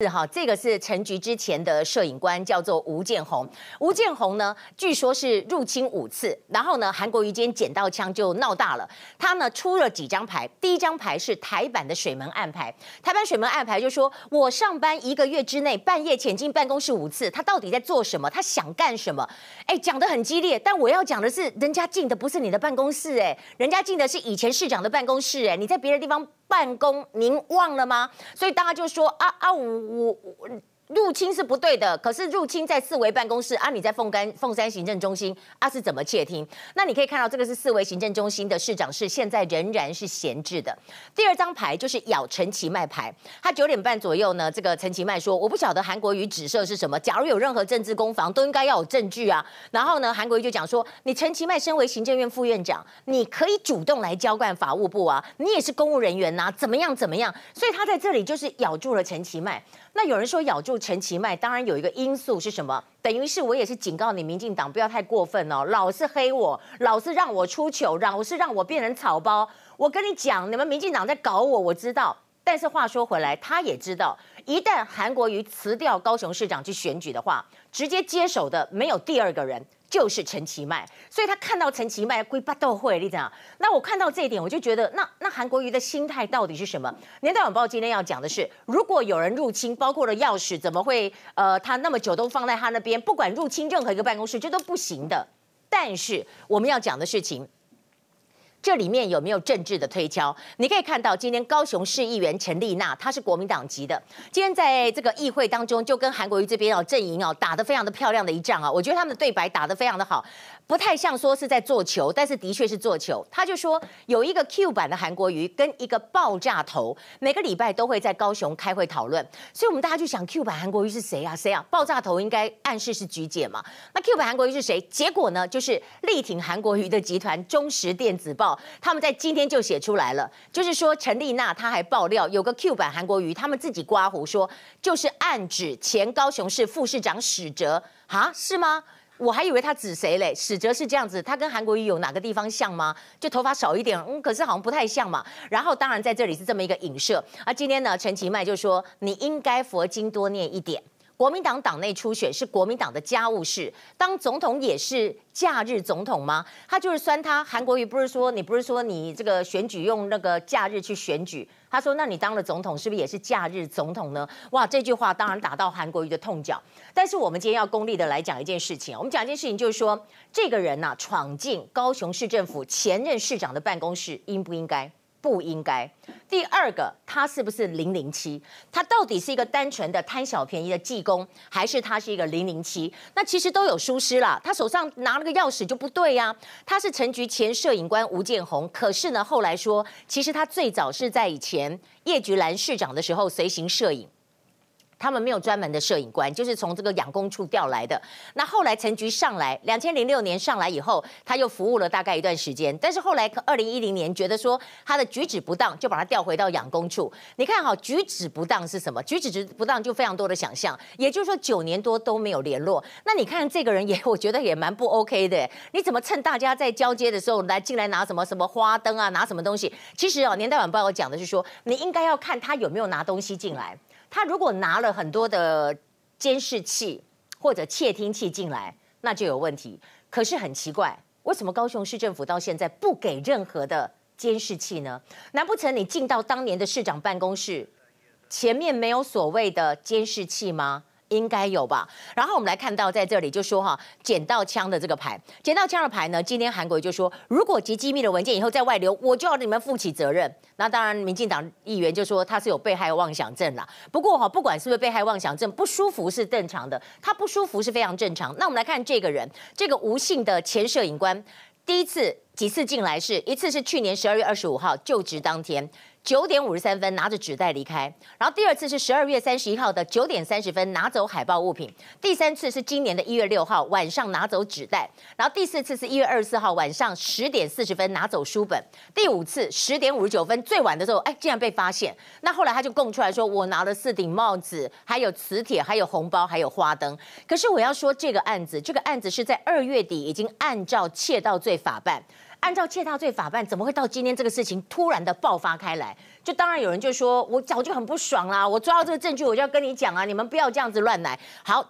是哈，这个是陈菊之前的摄影官，叫做吴建宏。吴建宏呢，据说是入侵五次，然后呢，韩国瑜今天捡到枪就闹大了。他呢出了几张牌，第一张牌是台版的水门案牌。台版水门案牌就说，我上班一个月之内半夜潜进办公室五次，他到底在做什么？他想干什么？哎，讲得很激烈，但我要讲的是，人家进的不是你的办公室，哎，人家进的是以前市长的办公室，哎，你在别的地方。办公，您忘了吗？所以大家就说啊啊，我我我。入侵是不对的，可是入侵在四维办公室啊，你在凤干凤山行政中心啊，是怎么窃听？那你可以看到，这个是四维行政中心的市长室，现在仍然是闲置的。第二张牌就是咬陈其迈牌，他九点半左右呢，这个陈其迈说，我不晓得韩国瑜指涉是什么，假如有任何政治攻防，都应该要有证据啊。然后呢，韩国瑜就讲说，你陈其迈身为行政院副院长，你可以主动来交办法务部啊，你也是公务人员呐、啊，怎么样怎么样？所以他在这里就是咬住了陈其迈。那有人说咬住陈其迈，当然有一个因素是什么？等于是我也是警告你，民进党不要太过分哦，老是黑我，老是让我出糗，老是让我变成草包。我跟你讲，你们民进党在搞我，我知道。但是话说回来，他也知道，一旦韩国瑜辞掉高雄市长去选举的话，直接接手的没有第二个人。就是陈其迈，所以他看到陈其迈归八斗会，你讲，那我看到这一点，我就觉得，那那韩国瑜的心态到底是什么？年代晚报今天要讲的是，如果有人入侵，包括了钥匙，怎么会呃，他那么久都放在他那边，不管入侵任何一个办公室，这都不行的。但是我们要讲的事情。这里面有没有政治的推敲？你可以看到，今天高雄市议员陈丽娜，她是国民党籍的，今天在这个议会当中，就跟韩国瑜这边哦阵营哦打得非常的漂亮的一仗啊，我觉得他们的对白打得非常的好。不太像说是在做球，但是的确是做球。他就说有一个 Q 版的韩国瑜跟一个爆炸头，每个礼拜都会在高雄开会讨论。所以我们大家就想 Q 版韩国瑜是谁啊？谁啊？爆炸头应该暗示是菊姐嘛？那 Q 版韩国瑜是谁？结果呢，就是力挺韩国瑜的集团中实电子报，他们在今天就写出来了，就是说陈丽娜她还爆料有个 Q 版韩国瑜，他们自己刮胡说就是暗指前高雄市副市长史哲啊？是吗？我还以为他指谁嘞？史哲是这样子，他跟韩国瑜有哪个地方像吗？就头发少一点，嗯，可是好像不太像嘛。然后当然在这里是这么一个影射。而今天呢，陈其迈就说你应该佛经多念一点。国民党党内初选是国民党的家务事，当总统也是假日总统吗？他就是酸他韩国瑜，不是说你不是说你这个选举用那个假日去选举？他说那你当了总统是不是也是假日总统呢？哇，这句话当然打到韩国瑜的痛脚。但是我们今天要功利的来讲一件事情，我们讲一件事情就是说，这个人呐、啊、闯进高雄市政府前任市长的办公室，应不应该？不应该。第二个，他是不是零零七？他到底是一个单纯的贪小便宜的技工，还是他是一个零零七？那其实都有疏失啦。他手上拿了个钥匙就不对呀、他是陈局前摄影官吴建宏，可是呢，后来说，其实他最早是在以前叶菊兰市长的时候随行摄影。他们没有专门的摄影官，就是从这个养工处调来的。那后来陈菊上来，两千零六年上来以后，他又服务了大概一段时间。但是后来二零一零年觉得说他的举止不当，就把他调回到养工处。你看哈，举止不当是什么？举止不当就非常多的想象。也就是说九年多都没有联络。那你看这个人也，我觉得也蛮不 OK 的。你怎么趁大家在交接的时候来进来拿什么什么花灯啊，拿什么东西？其实哦，年代晚报讲的是说，你应该要看他有没有拿东西进来。他如果拿了很多的监视器或者窃听器进来，那就有问题。可是很奇怪，为什么高雄市政府到现在不给任何的监视器呢？难不成你进到当年的市长办公室，前面没有所谓的监视器吗？应该有吧。然后我们来看到在这里就说哈，捡到枪的这个牌，捡到枪的牌呢，今天韩国就说，如果集机密的文件以后再外流，我就要你们负起责任。那当然，民进党议员就说他是有被害妄想症啦。不过哈，不管是不是被害妄想症，不舒服是正常的，他不舒服是非常正常。那我们来看这个人，这个吴姓的前摄影官，第一次几次进来是一次是去年十二月二十五号就职当天。九点五十三分拿着纸袋离开，然后第二次是十二月三十一号的九点三十分拿走海报物品，第三次是今年的一月六号晚上拿走纸袋，然后第四次是一月二十四号晚上十点四十分拿走书本，第五次十点五十九分最晚的时候，哎，竟然被发现。那后来他就供出来说，我拿了四顶帽子，还有磁铁，还有红包，还有花灯。可是我要说这个案子，这个案子是在二月底已经按照窃盗罪法办。按照窃盗罪法办，怎么会到今天这个事情突然的爆发开来？就当然有人就说，我早就很不爽啦，我抓到这个证据，我就要跟你讲啊，你们不要这样子乱来。好，